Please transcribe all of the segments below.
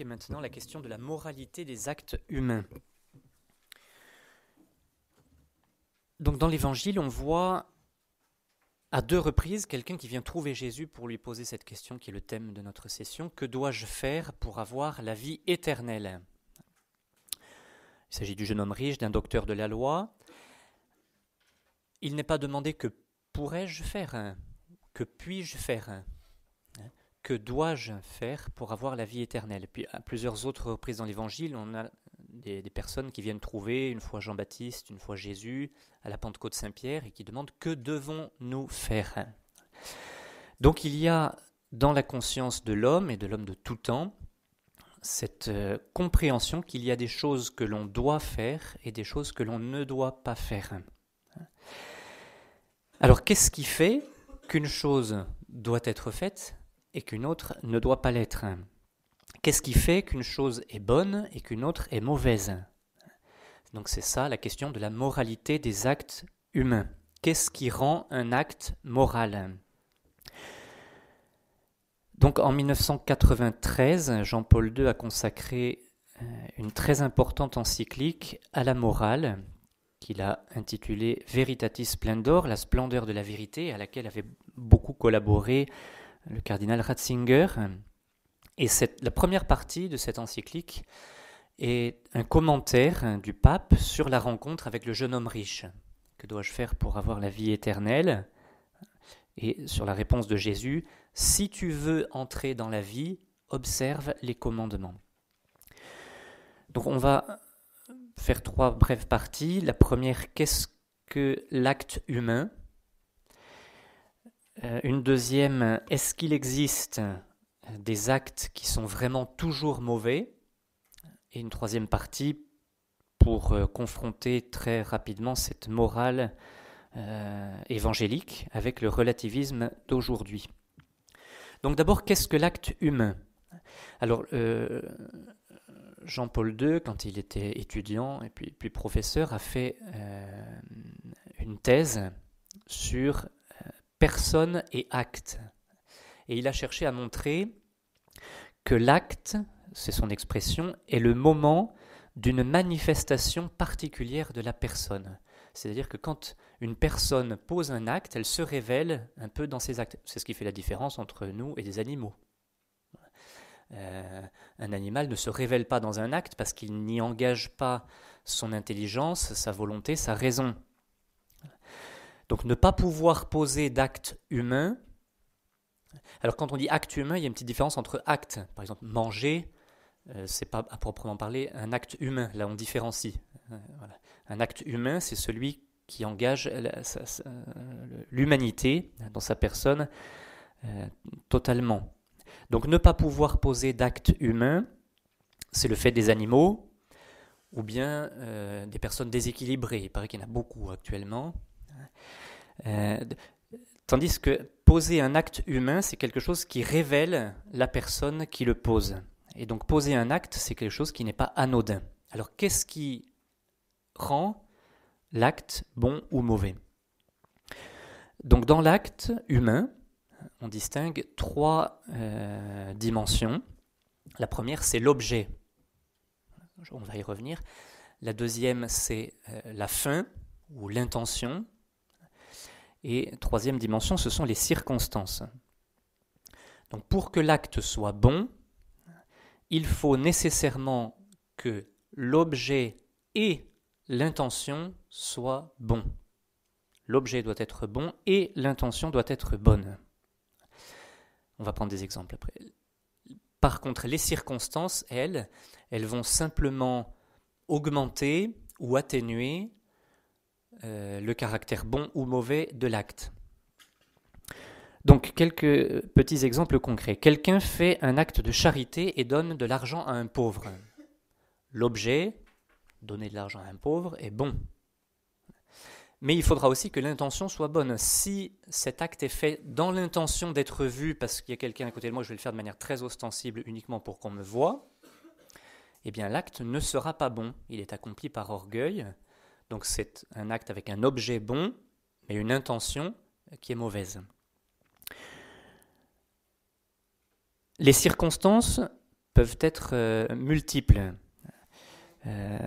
maintenant la question de la moralité des actes humains. Donc dans l'Évangile, on voit à deux reprises quelqu'un qui vient trouver Jésus pour lui poser cette question qui est le thème de notre session. Que dois-je faire pour avoir la vie éternelle? Il s'agit du jeune homme riche, d'un docteur de la loi. Il n'est pas demandé que pourrais-je faire, que puis-je faire que dois-je faire pour avoir la vie éternelle? Puis à plusieurs autres reprises dans l'Évangile, on a des, personnes qui viennent trouver, une fois Jean-Baptiste, une fois Jésus, à la Pentecôte Saint-Pierre, et qui demandent que devons-nous faire? Donc il y a dans la conscience de l'homme et de l'homme de tout temps cette euh, compréhension qu'il y a des choses que l'on doit faire et des choses que l'on ne doit pas faire. Alors qu'est-ce qui fait qu'une chose doit être faite? Et qu'une autre ne doit pas l'être. Qu'est-ce qui fait qu'une chose est bonne et qu'une autre est mauvaise? Donc c'est ça la question de la moralité des actes humains. Qu'est-ce qui rend un acte moral? Donc en 1993, Jean-Paul II a consacré euh, une très importante encyclique à la morale qu'il a intitulée Veritatis Splendor, la splendeur de la vérité, à laquelle avait beaucoup collaboré le cardinal Ratzinger. Et la première partie de cette encyclique est un commentaire du pape sur la rencontre avec le jeune homme riche. Que dois-je faire pour avoir la vie éternelle? Et sur la réponse de Jésus, si tu veux entrer dans la vie, observe les commandements. Donc on va faire trois brèves parties. La première, qu'est-ce que l'acte humain? Euh, une deuxième, est-ce qu'il existe des actes qui sont vraiment toujours mauvais? Et une troisième partie, pour euh, confronter très rapidement cette morale euh, évangélique avec le relativisme d'aujourd'hui. Donc d'abord, qu'est-ce que l'acte humain? Alors, Jean-Paul II, quand il était étudiant et puis professeur, a fait une thèse sur personne et acte. Et il a cherché à montrer que l'acte, c'est son expression, est le moment d'une manifestation particulière de la personne. C'est-à-dire que quand une personne pose un acte, elle se révèle un peu dans ses actes. C'est ce qui fait la différence entre nous et des animaux. Euh, un animal ne se révèle pas dans un acte parce qu'il n'y engage pas son intelligence, sa volonté, sa raison. Donc ne pas pouvoir poser d'acte humain. Alors quand on dit acte humain, il y a une petite différence entre acte. Par exemple, manger, euh, c'est pas à proprement parler un acte humain. Là, on différencie. Euh, un acte humain, c'est celui qui engage l'humanité dans sa personne euh, totalement. Donc ne pas pouvoir poser d'acte humain, c'est le fait des animaux ou bien des personnes déséquilibrées. Il paraît qu'il y en a beaucoup actuellement. Euh, tandis que poser un acte humain, c'est quelque chose qui révèle la personne qui le pose. Et donc poser un acte, c'est quelque chose qui n'est pas anodin. Alors qu'est-ce qui rend l'acte bon ou mauvais? Donc dans l'acte humain, on distingue trois euh, dimensions. La première, c'est l'objet. On va y revenir. La deuxième, c'est euh, la fin ou l'intention. Et troisième dimension, ce sont les circonstances. Donc pour que l'acte soit bon, il faut nécessairement que l'objet et l'intention soient bons. L'objet doit être bon et l'intention doit être bonne. On va prendre des exemples après. Par contre, les circonstances, elles, elles vont simplement augmenter ou atténuer euh, le caractère bon ou mauvais de l'acte. Donc quelques petits exemples concrets. Quelqu'un fait un acte de charité et donne de l'argent à un pauvre. L'objet, donner de l'argent à un pauvre, est bon. Mais il faudra aussi que l'intention soit bonne. Si cet acte est fait dans l'intention d'être vu parce qu'il y a quelqu'un à côté de moi, je vais le faire de manière très ostensible uniquement pour qu'on me voie, eh bien l'acte ne sera pas bon. Il est accompli par orgueil, donc c'est un acte avec un objet bon, mais une intention qui est mauvaise. Les circonstances peuvent être euh, multiples. Euh,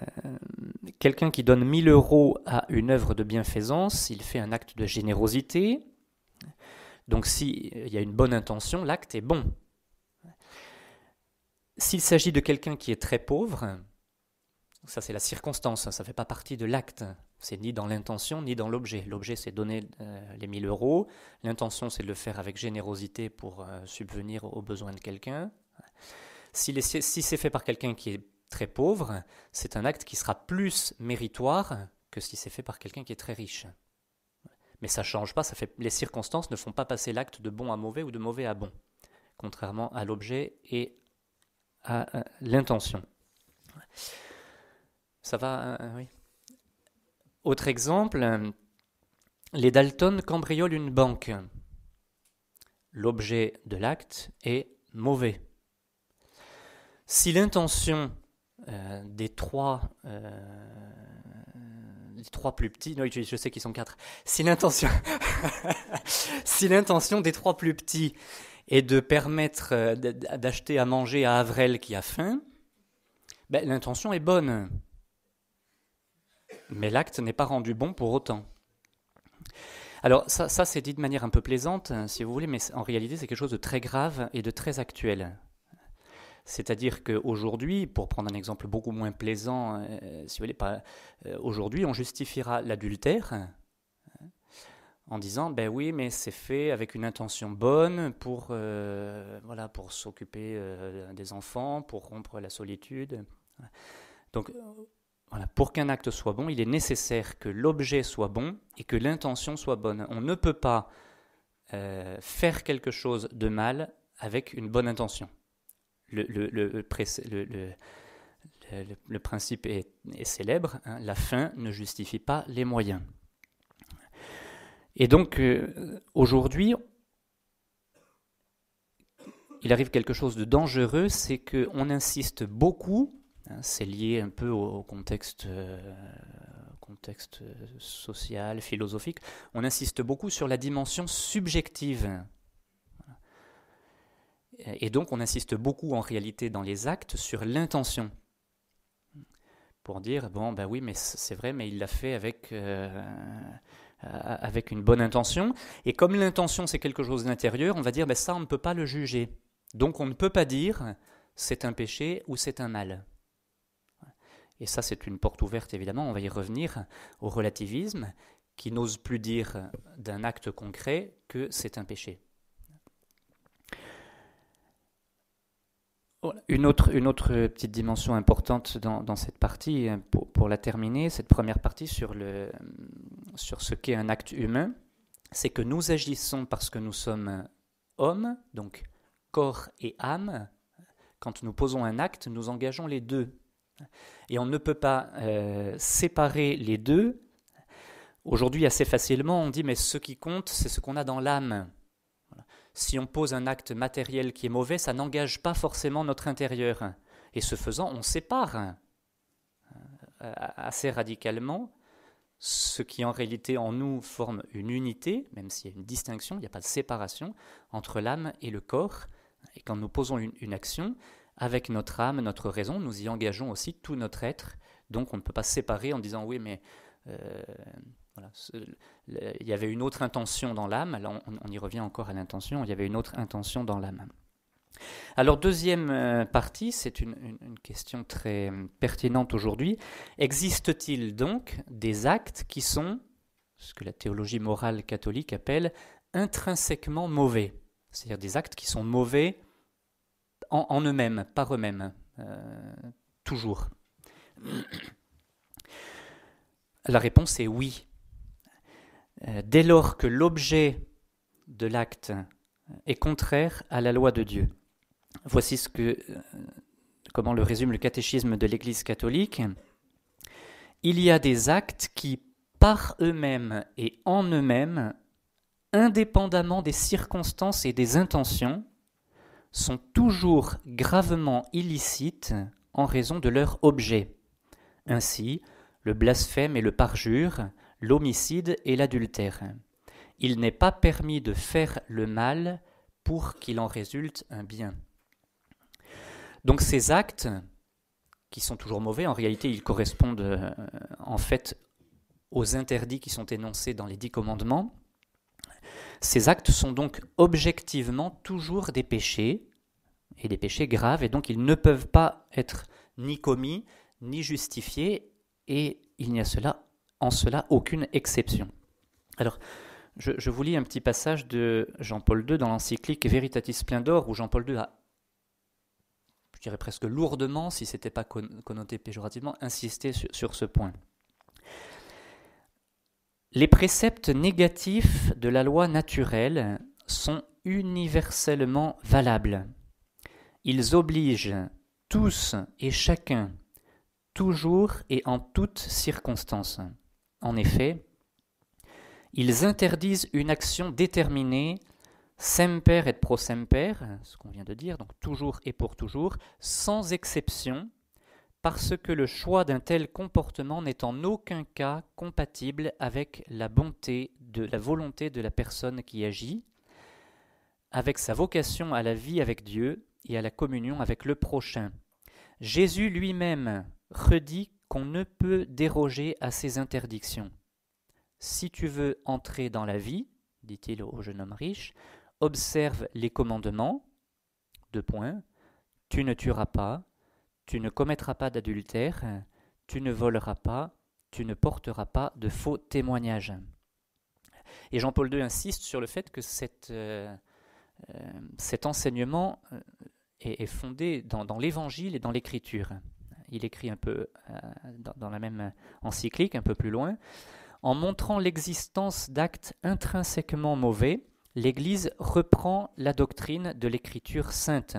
quelqu'un qui donne 1000 euros à une œuvre de bienfaisance, il fait un acte de générosité. Donc s'il y a une bonne intention, l'acte est bon. S'il s'agit de quelqu'un qui est très pauvre, ça c'est la circonstance, ça ne fait pas partie de l'acte. C'est ni dans l'intention ni dans l'objet. L'objet c'est donner euh, les 1000 euros, l'intention c'est de le faire avec générosité pour euh, subvenir aux besoins de quelqu'un. Si, c'est fait par quelqu'un qui est très pauvre, c'est un acte qui sera plus méritoire que si c'est fait par quelqu'un qui est très riche. Mais ça ne change pas, les circonstances ne font pas passer l'acte de bon à mauvais ou de mauvais à bon, contrairement à l'objet et à l'intention. Ça va, euh, oui. Autre exemple, les Dalton cambriolent une banque. L'objet de l'acte est mauvais. Si l'intention euh, des trois, euh, trois plus petits, non, je, sais qu'ils sont quatre. Si l'intention, des trois plus petits est de permettre euh, d'acheter à manger à Avrel qui a faim, ben, l'intention est bonne, mais l'acte n'est pas rendu bon pour autant. Alors ça, c'est dit de manière un peu plaisante, si vous voulez, mais en réalité c'est quelque chose de très grave et de très actuel. C'est-à-dire qu'aujourd'hui, pour prendre un exemple beaucoup moins plaisant, euh, si vous voulez, pas, euh, aujourd'hui, on justifiera l'adultère hein, en disant, ben oui, mais c'est fait avec une intention bonne pour, euh, voilà, pour s'occuper des enfants, pour rompre la solitude. Donc, voilà, pour qu'un acte soit bon, il est nécessaire que l'objet soit bon et que l'intention soit bonne. On ne peut pas faire quelque chose de mal avec une bonne intention le, principe est, célèbre, hein, la fin ne justifie pas les moyens. Et donc, euh, aujourd'hui, il arrive quelque chose de dangereux, c'est qu'on insiste beaucoup, c'est lié un peu au, contexte, euh, contexte social, philosophique, on insiste beaucoup sur la dimension subjective et donc on insiste beaucoup en réalité dans les actes sur l'intention. Pour dire, bon, ben oui, mais c'est vrai, mais il l'a fait avec, euh, avec une bonne intention. Et comme l'intention c'est quelque chose d'intérieur, on va dire, ben ça on ne peut pas le juger. Donc on ne peut pas dire c'est un péché ou c'est un mal. Et ça c'est une porte ouverte évidemment, on va y revenir au relativisme qui n'ose plus dire d'un acte concret que c'est un péché. Une autre, une autre petite dimension importante dans, cette partie, hein, pour, la terminer, cette première partie sur, le, sur ce qu'est un acte humain, c'est que nous agissons parce que nous sommes hommes, donc corps et âme. Quand nous posons un acte, nous engageons les deux. Et on ne peut pas euh, séparer les deux. Aujourd'hui, assez facilement, on dit, mais ce qui compte, c'est ce qu'on a dans l'âme si on pose un acte matériel qui est mauvais, ça n'engage pas forcément notre intérieur. Et ce faisant, on sépare euh, assez radicalement ce qui en réalité en nous forme une unité, même s'il y a une distinction, il n'y a pas de séparation entre l'âme et le corps. Et quand nous posons une, action, avec notre âme, notre raison, nous y engageons aussi tout notre être. Donc on ne peut pas séparer en disant oui, mais euh, il y avait une autre intention dans l'âme, on, y revient encore à l'intention, il y avait une autre intention dans l'âme. Alors deuxième euh, partie, c'est une, question très pertinente aujourd'hui. Existe-t-il donc des actes qui sont, ce que la théologie morale catholique appelle, intrinsèquement mauvais? C'est-à-dire des actes qui sont mauvais en, eux-mêmes, par eux-mêmes, euh, toujours La réponse est oui. Euh, dès lors que l'objet de l'acte est contraire à la loi de Dieu. Voici ce que, euh, comment le résume le catéchisme de l'Église catholique. Il y a des actes qui, par eux-mêmes et en eux-mêmes, indépendamment des circonstances et des intentions, sont toujours gravement illicites en raison de leur objet. Ainsi, le blasphème et le parjure, l'homicide et l'adultère. Il n'est pas permis de faire le mal pour qu'il en résulte un bien. Donc ces actes, qui sont toujours mauvais, en réalité ils correspondent euh, en fait aux interdits qui sont énoncés dans les dix commandements, ces actes sont donc objectivement toujours des péchés, et des péchés graves, et donc ils ne peuvent pas être ni commis, ni justifiés, et il n'y a en cela aucune exception. Alors, je, vous lis un petit passage de Jean-Paul II dans l'encyclique Veritatis Splendor, où Jean-Paul II a, je dirais presque lourdement, si ce n'était pas connoté péjorativement, insisté sur, ce point. Les préceptes négatifs de la loi naturelle sont universellement valables. Ils obligent tous et chacun, toujours et en toutes circonstances. En effet, ils interdisent une action déterminée, semper et pro semper, ce qu'on vient de dire, donc toujours et pour toujours, sans exception, parce que le choix d'un tel comportement n'est en aucun cas compatible avec la bonté de la volonté de la personne qui agit, avec sa vocation à la vie avec Dieu et à la communion avec le prochain. Jésus lui-même redit qu'on ne peut déroger à ces interdictions. Si tu veux entrer dans la vie, dit-il au jeune homme riche, observe les commandements. Deux points. Tu ne tueras pas, tu ne commettras pas d'adultère, tu ne voleras pas, tu ne porteras pas de faux témoignages. Et Jean-Paul II insiste sur le fait que euh, euh, cet enseignement euh, est, fondé dans, l'Évangile et dans l'Écriture. Il écrit un peu dans la même encyclique, un peu plus loin. En montrant l'existence d'actes intrinsèquement mauvais, l'Église reprend la doctrine de l'Écriture sainte.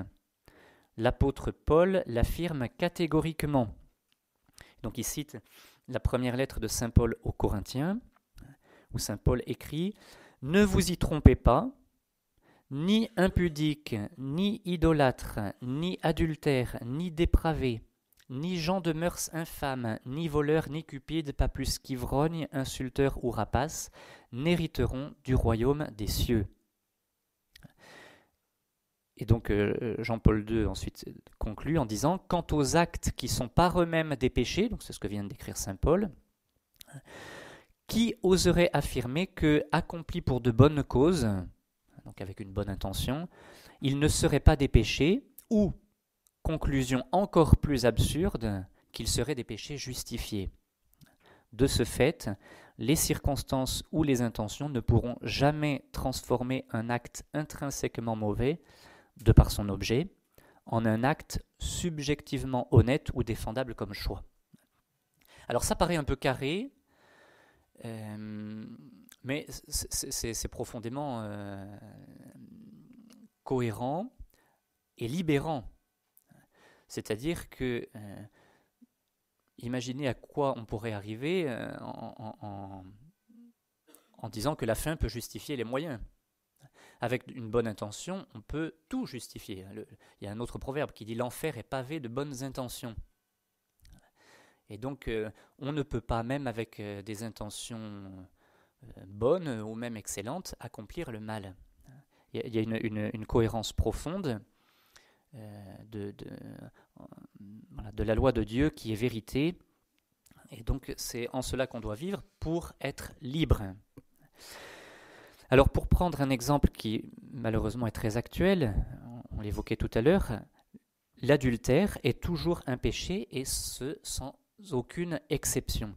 L'apôtre Paul l'affirme catégoriquement. Donc il cite la première lettre de Saint Paul aux Corinthiens, où Saint Paul écrit Ne vous y trompez pas, ni impudique, ni idolâtre, ni adultère, ni dépravé, ni gens de mœurs infâmes, ni voleurs, ni cupides, pas plus qu'ivrognes, insulteurs ou rapaces, n'hériteront du royaume des cieux. Et donc euh, Jean-Paul II ensuite conclut en disant Quant aux actes qui sont par eux-mêmes des péchés, donc c'est ce que vient d'écrire saint Paul, qui oserait affirmer que, accomplis pour de bonnes causes, donc avec une bonne intention, ils ne seraient pas des péchés, ou conclusion encore plus absurde qu'ils seraient des péchés justifiés. De ce fait, les circonstances ou les intentions ne pourront jamais transformer un acte intrinsèquement mauvais, de par son objet, en un acte subjectivement honnête ou défendable comme choix. Alors ça paraît un peu carré, euh, mais c'est profondément euh, cohérent et libérant c'est-à-dire que, euh, imaginez à quoi on pourrait arriver en, disant que la fin peut justifier les moyens. Avec une bonne intention, on peut tout justifier. il y a un autre proverbe qui dit l'enfer est pavé de bonnes intentions. Et donc, euh, on ne peut pas, même avec des intentions bonnes ou même excellentes, accomplir le mal. Il y a, une, cohérence profonde euh, de, de, la loi de Dieu qui est vérité. Et donc c'est en cela qu'on doit vivre pour être libre. Alors pour prendre un exemple qui malheureusement est très actuel, on l'évoquait tout à l'heure, l'adultère est toujours un péché et ce sans aucune exception.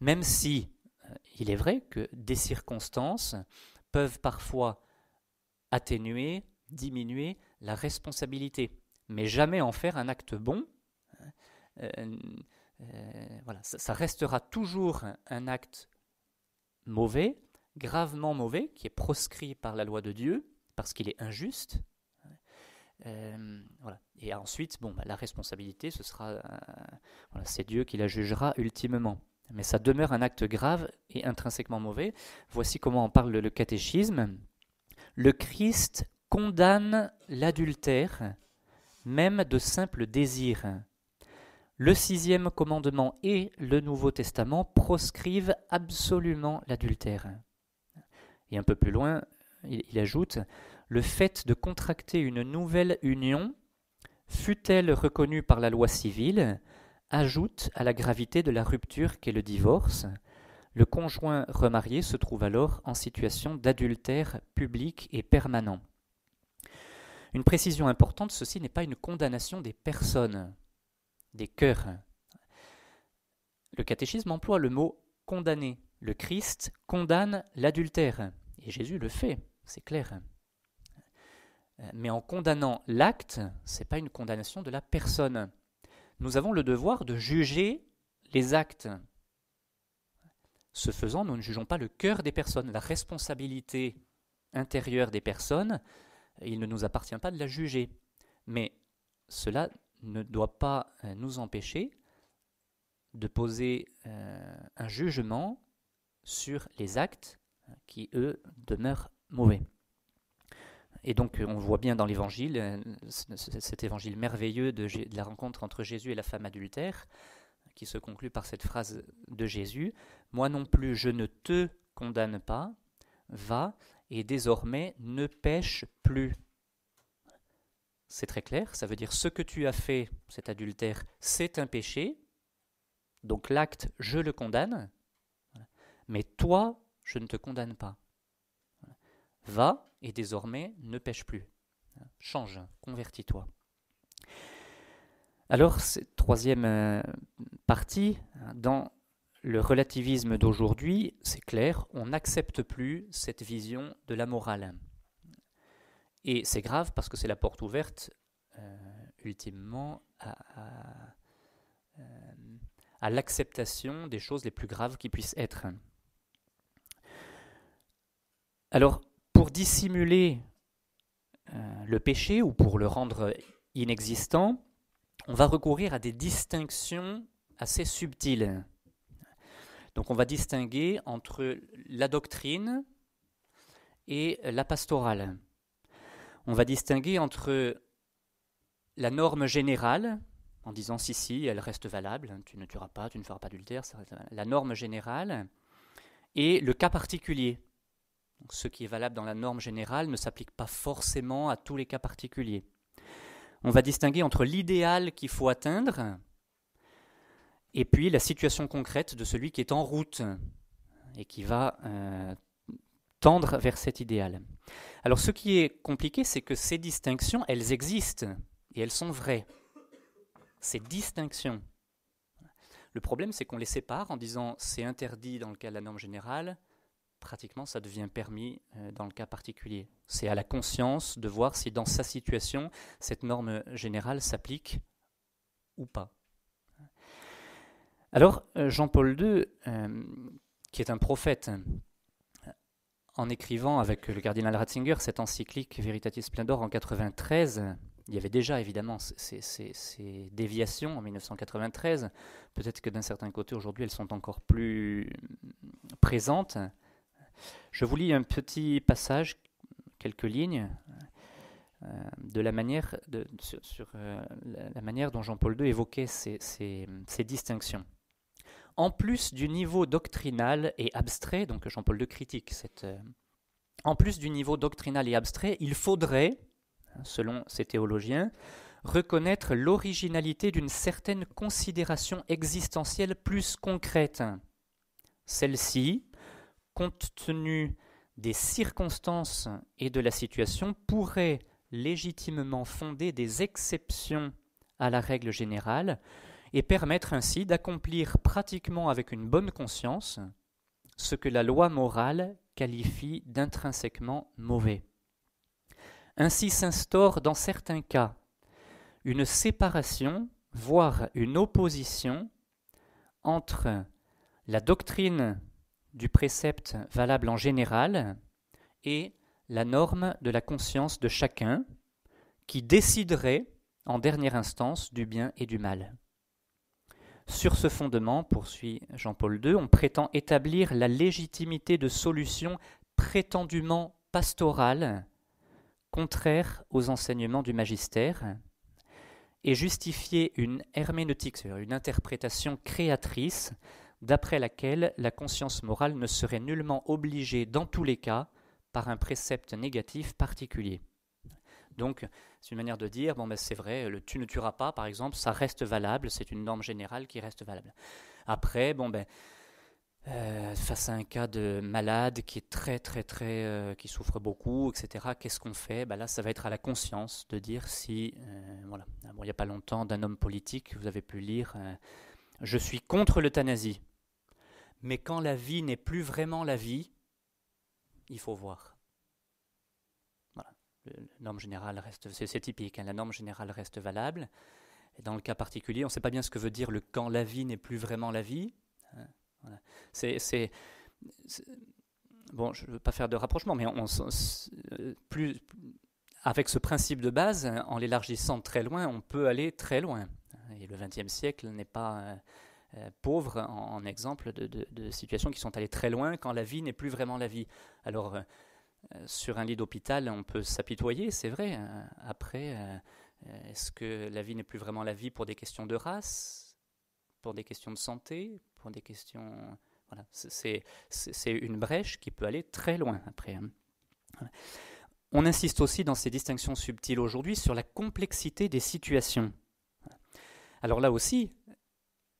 Même si euh, il est vrai que des circonstances peuvent parfois atténuer, diminuer la responsabilité, mais jamais en faire un acte bon. Euh, euh, voilà, ça, restera toujours un, acte mauvais, gravement mauvais, qui est proscrit par la loi de Dieu, parce qu'il est injuste. Euh, voilà. Et ensuite, bon, bah, la responsabilité, ce sera, voilà, c'est Dieu qui la jugera ultimement. Mais ça demeure un acte grave et intrinsèquement mauvais. Voici comment en parle le catéchisme. Le Christ condamne l'adultère, même de simple désir. Le sixième commandement et le Nouveau Testament proscrivent absolument l'adultère. Et un peu plus loin, il, ajoute, le fait de contracter une nouvelle union fût-elle reconnue par la loi civile, ajoute à la gravité de la rupture qu'est le divorce. Le conjoint remarié se trouve alors en situation d'adultère public et permanent. Une précision importante, ceci n'est pas une condamnation des personnes, des cœurs. Le catéchisme emploie le mot condamner. Le Christ condamne l'adultère. Et Jésus le fait, c'est clair. Mais en condamnant l'acte, ce n'est pas une condamnation de la personne. Nous avons le devoir de juger les actes. Ce faisant, nous ne jugeons pas le cœur des personnes, la responsabilité intérieure des personnes, il ne nous appartient pas de la juger. Mais cela ne doit pas euh, nous empêcher de poser euh, un jugement sur les actes qui, eux, demeurent mauvais. Et donc, on voit bien dans l'évangile, euh, cet évangile merveilleux de, la rencontre entre Jésus et la femme adultère, qui se conclut par cette phrase de Jésus Moi non plus, je ne te condamne pas, va et désormais ne pêche plus. C'est très clair, ça veut dire ce que tu as fait, cet adultère, c'est un péché, donc l'acte, je le condamne, mais toi, je ne te condamne pas. Va et désormais ne pêche plus. Change, convertis-toi. Alors, cette troisième euh, partie, dans le relativisme d'aujourd'hui, c'est clair, on n'accepte plus cette vision de la morale. Et c'est grave parce que c'est la porte ouverte, euh, ultimement, euh, à l'acceptation des choses les plus graves qui puissent être. Alors, pour dissimuler euh, le péché ou pour le rendre inexistant, on va recourir à des distinctions assez subtiles. Donc on va distinguer entre la doctrine et la pastorale. On va distinguer entre la norme générale, en disant si, si, elle reste valable, tu ne tueras pas, tu ne feras pas d'ultère, la norme générale, et le cas particulier ce qui est valable dans la norme générale ne s'applique pas forcément à tous les cas particuliers. On va distinguer entre l'idéal qu'il faut atteindre et puis la situation concrète de celui qui est en route et qui va euh, tendre vers cet idéal. Alors ce qui est compliqué, c'est que ces distinctions, elles existent et elles sont vraies. Ces distinctions. Le problème, c'est qu'on les sépare en disant c'est interdit dans le cas de la norme générale, pratiquement ça devient permis euh, dans le cas particulier. C'est à la conscience de voir si dans sa situation, cette norme générale s'applique ou pas. Alors, euh, Jean-Paul II, euh, qui est un prophète, en écrivant avec le cardinal Ratzinger cette encyclique Veritatis Splendor en 93, il y avait déjà évidemment ces, ces déviations en 1993. Peut-être que d'un certain côté, aujourd'hui, elles sont encore plus présentes. Je vous lis un petit passage, quelques lignes, euh, de la manière, sur, euh, la, manière dont Jean-Paul II évoquait ces, distinctions. En plus du niveau doctrinal et abstrait, donc Jean-Paul II critique cette, euh, en plus du niveau doctrinal et abstrait, il faudrait, selon ces théologiens, reconnaître l'originalité d'une certaine considération existentielle plus concrète. Celle-ci, compte tenu des circonstances et de la situation, pourrait légitimement fonder des exceptions à la règle générale et permettre ainsi d'accomplir pratiquement avec une bonne conscience ce que la loi morale qualifie d'intrinsèquement mauvais. Ainsi s'instaure dans certains cas une séparation, voire une opposition entre la doctrine du précepte valable en général et la norme de la conscience de chacun qui déciderait en dernière instance du bien et du mal. Sur ce fondement, poursuit Jean-Paul II, on prétend établir la légitimité de solutions prétendument pastorales, contraires aux enseignements du magistère, et justifier une herméneutique, c'est-à-dire une interprétation créatrice d'après laquelle la conscience morale ne serait nullement obligée dans tous les cas par un précepte négatif particulier. Donc, c'est une manière de dire, bon, ben, c'est vrai, le tu ne tueras pas, par exemple, ça reste valable, c'est une norme générale qui reste valable. Après, bon, ben, euh, face à un cas de malade qui est très, très, très, euh, qui souffre beaucoup, etc., qu'est-ce qu'on fait? Ben Là, ça va être à la conscience de dire si, euh, voilà, bon, il n'y a pas longtemps, d'un homme politique, vous avez pu lire, je suis contre l'euthanasie. Mais quand la vie n'est plus vraiment la vie, il faut voir. La norme générale reste, c'est typique, hein, la norme générale reste valable. Et dans le cas particulier, on ne sait pas bien ce que veut dire le quand la vie n'est plus vraiment la vie. Hein, bon, je ne veux pas faire de rapprochement, mais plus, avec ce principe de base, en l'élargissant très loin, on peut aller très loin. Et le XXe siècle n'est pas euh, euh, pauvre en, exemple de, situations qui sont allées très loin quand la vie n'est plus vraiment la vie. Alors, euh, sur un lit d'hôpital, on peut s'apitoyer, c'est vrai. après, est-ce que la vie n'est plus vraiment la vie pour des questions de race, pour des questions de santé, pour des questions... Voilà, c'est une brèche qui peut aller très loin après. Hein. On insiste aussi dans ces distinctions subtiles aujourd'hui sur la complexité des situations. Alors là aussi,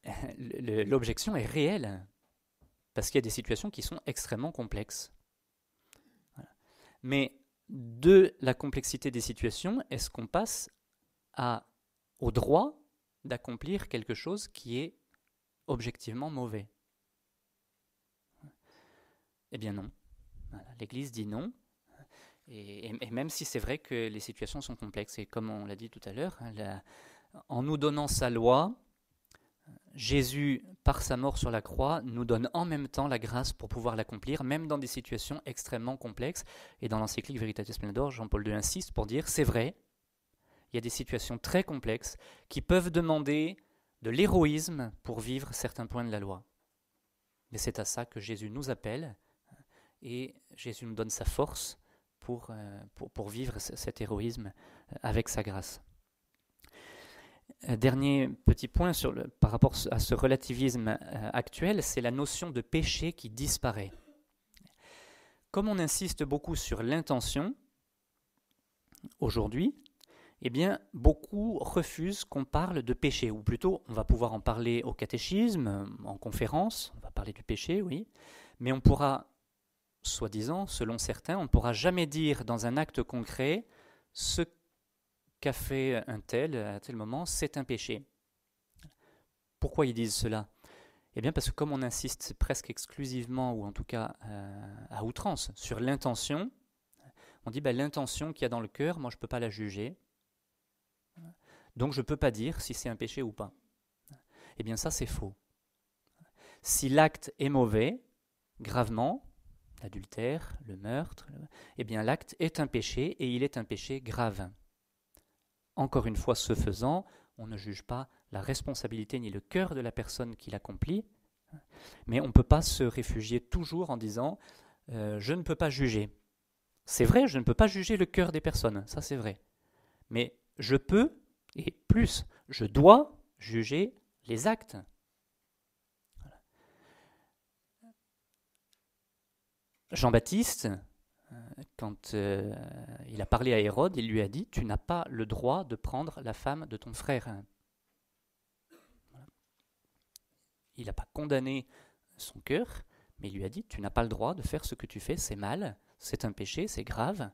l'objection est réelle, parce qu'il y a des situations qui sont extrêmement complexes. Mais de la complexité des situations, est-ce qu'on passe au droit d'accomplir quelque chose qui est objectivement mauvais? Eh bien non. L'Église dit non. Et, même si c'est vrai que les situations sont complexes, et comme on l'a dit tout à l'heure, hein, en nous donnant sa loi, Jésus, par sa mort sur la croix, nous donne en même temps la grâce pour pouvoir l'accomplir, même dans des situations extrêmement complexes. Et dans l'encyclique Veritatis Splendor, Jean-Paul II insiste pour dire c'est vrai, il y a des situations très complexes qui peuvent demander de l'héroïsme pour vivre certains points de la loi. Mais c'est à ça que Jésus nous appelle et Jésus nous donne sa force pour, euh, vivre cet héroïsme avec sa grâce. Dernier petit point sur le, par rapport à ce relativisme euh, actuel, c'est la notion de péché qui disparaît. Comme on insiste beaucoup sur l'intention, aujourd'hui, eh bien, beaucoup refusent qu'on parle de péché, ou plutôt, on va pouvoir en parler au catéchisme, en conférence, on va parler du péché, oui, mais on pourra, soi-disant, selon certains, on ne pourra jamais dire dans un acte concret ce qu'a fait un tel à tel moment, c'est un péché. Pourquoi ils disent cela? Eh bien parce que comme on insiste presque exclusivement, ou en tout cas euh, à outrance, sur l'intention, on dit ben, l'intention qu'il y a dans le cœur, moi je ne peux pas la juger, donc je ne peux pas dire si c'est un péché ou pas. Eh bien ça c'est faux. Si l'acte est mauvais, gravement, l'adultère, le meurtre, eh bien l'acte est un péché et il est un péché grave. Encore une fois, ce faisant, on ne juge pas la responsabilité ni le cœur de la personne qui l'accomplit, mais on ne peut pas se réfugier toujours en disant euh, je ne peux pas juger. C'est vrai, je ne peux pas juger le cœur des personnes, ça c'est vrai. Mais je peux, et plus, je dois juger les actes. Jean-Baptiste, quand euh, il a parlé à Hérode, il lui a dit, tu n'as pas le droit de prendre la femme de ton frère. Il n'a pas condamné son cœur, mais il lui a dit, tu n'as pas le droit de faire ce que tu fais, c'est mal, c'est un péché, c'est grave.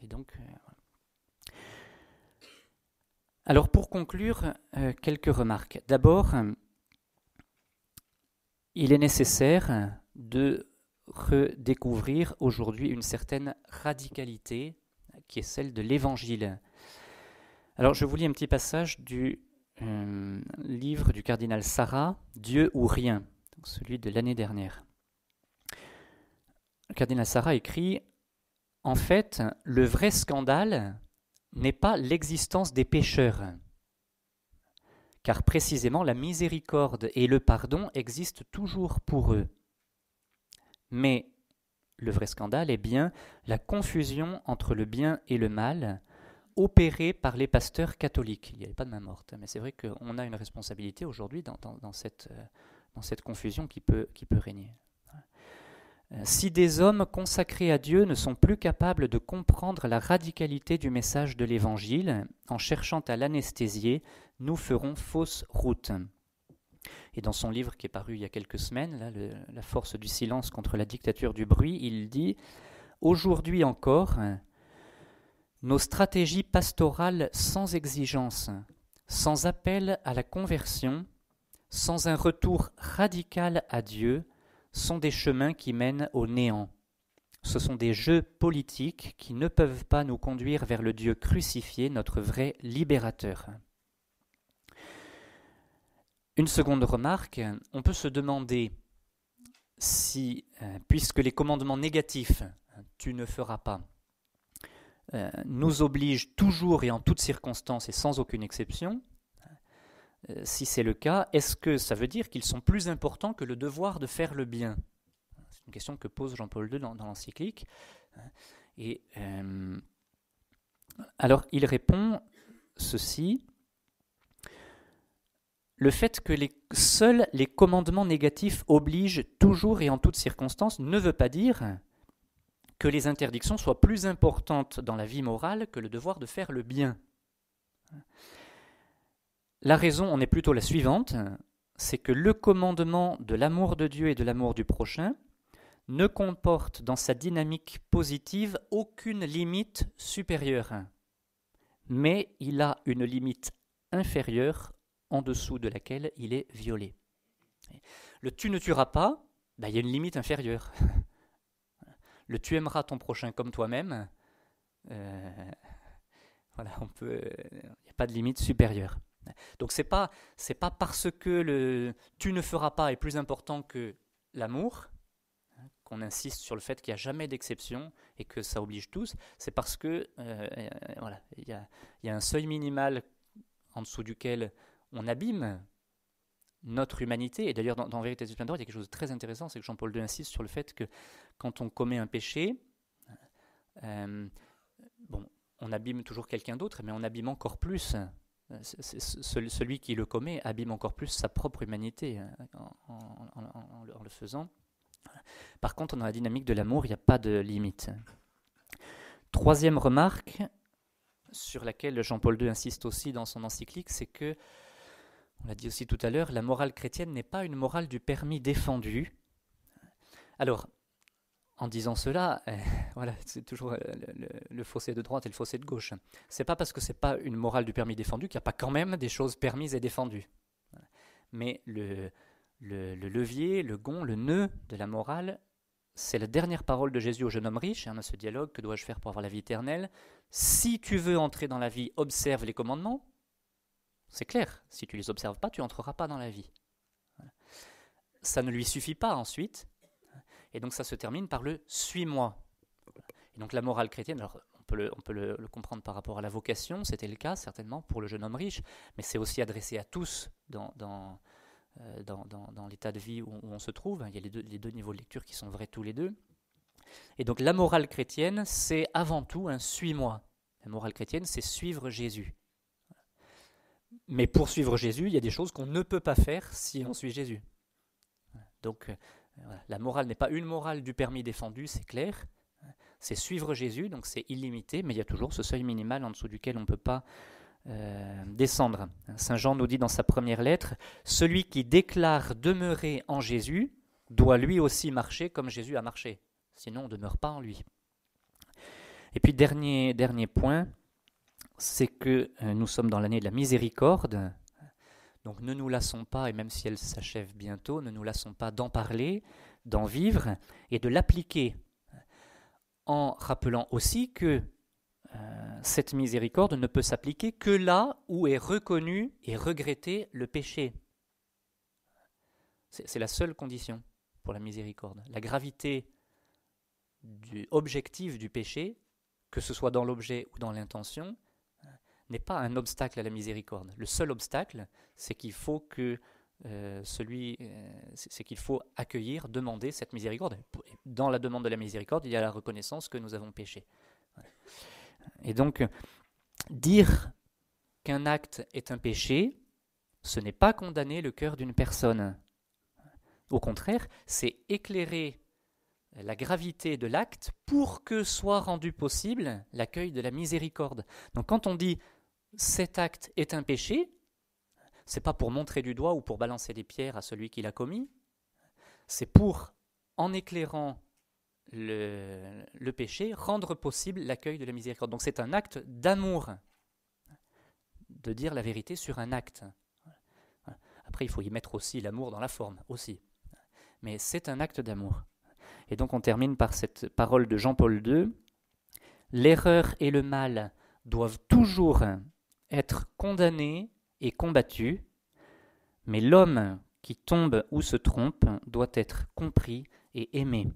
Et donc, euh, Alors pour conclure, euh, quelques remarques. D'abord, il est nécessaire de redécouvrir aujourd'hui une certaine radicalité qui est celle de l'Évangile. Alors je vous lis un petit passage du euh, livre du cardinal Sarah, Dieu ou rien, celui de l'année dernière. Le cardinal Sarah écrit En fait, le vrai scandale n'est pas l'existence des pécheurs, car précisément la miséricorde et le pardon existent toujours pour eux. Mais le vrai scandale est bien la confusion entre le bien et le mal opérée par les pasteurs catholiques. Il n'y avait pas de main morte, mais c'est vrai qu'on a une responsabilité aujourd'hui dans, cette, euh, cette, confusion qui peut, qui peut régner. Euh, si des hommes consacrés à Dieu ne sont plus capables de comprendre la radicalité du message de l'Évangile, en cherchant à l'anesthésier, nous ferons fausse route. Et dans son livre qui est paru il y a quelques semaines, La force du silence contre la dictature du bruit, il dit Aujourd'hui encore, nos stratégies pastorales sans exigence, sans appel à la conversion, sans un retour radical à Dieu, sont des chemins qui mènent au néant. Ce sont des jeux politiques qui ne peuvent pas nous conduire vers le Dieu crucifié, notre vrai libérateur. Une seconde remarque, on peut se demander si, euh, puisque les commandements négatifs, tu ne feras pas, euh, nous obligent toujours et en toutes circonstances et sans aucune exception, euh, si c'est le cas, est-ce que ça veut dire qu'ils sont plus importants que le devoir de faire le bien? C'est une question que pose Jean-Paul II dans, l'encyclique. Et alors il répond ceci le fait que seuls les commandements négatifs obligent toujours et en toutes circonstances ne veut pas dire que les interdictions soient plus importantes dans la vie morale que le devoir de faire le bien. La raison en est plutôt la suivante, c'est que le commandement de l'amour de Dieu et de l'amour du prochain ne comporte dans sa dynamique positive aucune limite supérieure, mais il a une limite inférieure en dessous de laquelle il est violé. Le tu ne tueras pas, ben, il y a une limite inférieure. Le tu aimeras ton prochain comme toi-même, euh, voilà, on peut, il n'y a pas de limite supérieure. Donc c'est pas pas parce que le tu ne feras pas est plus important que l'amour hein, qu'on insiste sur le fait qu'il n'y a jamais d'exception et que ça oblige tous. C'est parce que euh, il y a un seuil minimal en dessous duquel on abîme notre humanité. Et d'ailleurs, dans, Vérité du plein droit, il y a quelque chose de très intéressant, c'est que Jean-Paul II insiste sur le fait que quand on commet un péché, euh, on abîme toujours quelqu'un d'autre, mais on abîme encore plus. celui qui le commet abîme encore plus sa propre humanité hein, en, le faisant. Par contre, dans la dynamique de l'amour, il n'y a pas de limite. Troisième remarque, sur laquelle Jean-Paul II insiste aussi dans son encyclique, c'est que on l'a dit aussi tout à l'heure, la morale chrétienne n'est pas une morale du permis défendu. Alors, en disant cela, euh, voilà, c'est toujours euh, le, fossé de droite et le fossé de gauche. C'est pas parce que c'est pas une morale du permis défendu qu'il n'y a pas quand même des choses permises et défendues. Mais le, le, levier, le gond, le nœud de la morale, c'est la dernière parole de Jésus au jeune homme riche, hein, ce dialogue, que dois-je faire pour avoir la vie éternelle? Si tu veux entrer dans la vie, observe les commandements. C'est clair, si tu les observes pas, tu n'entreras pas dans la vie. Ça ne lui suffit pas ensuite, et donc ça se termine par le suis-moi. Et donc la morale chrétienne, alors on peut, le, comprendre par rapport à la vocation, c'était le cas certainement pour le jeune homme riche, mais c'est aussi adressé à tous dans, euh, l'état de vie où, on se trouve. Il y a les deux, les deux niveaux de lecture qui sont vrais tous les deux. Et donc la morale chrétienne, c'est avant tout un suis-moi. La morale chrétienne, c'est suivre Jésus. Mais pour suivre Jésus, il y a des choses qu'on ne peut pas faire si on suit Jésus. Donc euh, la morale n'est pas une morale du permis défendu, c'est clair. C'est suivre Jésus, donc c'est illimité, mais il y a toujours ce seuil minimal en dessous duquel on ne peut pas euh, descendre. Saint Jean nous dit dans sa première lettre, Celui qui déclare demeurer en Jésus doit lui aussi marcher comme Jésus a marché, sinon on ne demeure pas en lui. Et puis dernier, dernier point, c'est que euh, nous sommes dans l'année de la miséricorde. Donc ne nous lassons pas, et même si elle s'achève bientôt, ne nous lassons pas d'en parler, d'en vivre et de l'appliquer, en rappelant aussi que euh, cette miséricorde ne peut s'appliquer que là où est reconnu et regretté le péché. C'est la seule condition pour la miséricorde. La gravité du objectif du péché, que ce soit dans l'objet ou dans l'intention, n'est pas un obstacle à la miséricorde. Le seul obstacle, c'est qu'il faut que euh, celui, euh, c'est qu'il faut accueillir, demander cette miséricorde. Dans la demande de la miséricorde, il y a la reconnaissance que nous avons péché. Et donc, dire qu'un acte est un péché, ce n'est pas condamner le cœur d'une personne. Au contraire, c'est éclairer la gravité de l'acte pour que soit rendu possible l'accueil de la miséricorde. Donc quand on dit cet acte est un péché, c'est pas pour montrer du doigt ou pour balancer des pierres à celui qui l'a commis, c'est pour, en éclairant le, le péché, rendre possible l'accueil de la miséricorde. Donc c'est un acte d'amour, de dire la vérité sur un acte. Après, il faut y mettre aussi l'amour dans la forme, aussi. Mais c'est un acte d'amour. Et donc on termine par cette parole de Jean-Paul II. L'erreur et le mal doivent toujours être condamnés et combattus, mais l'homme qui tombe ou se trompe doit être compris et aimé.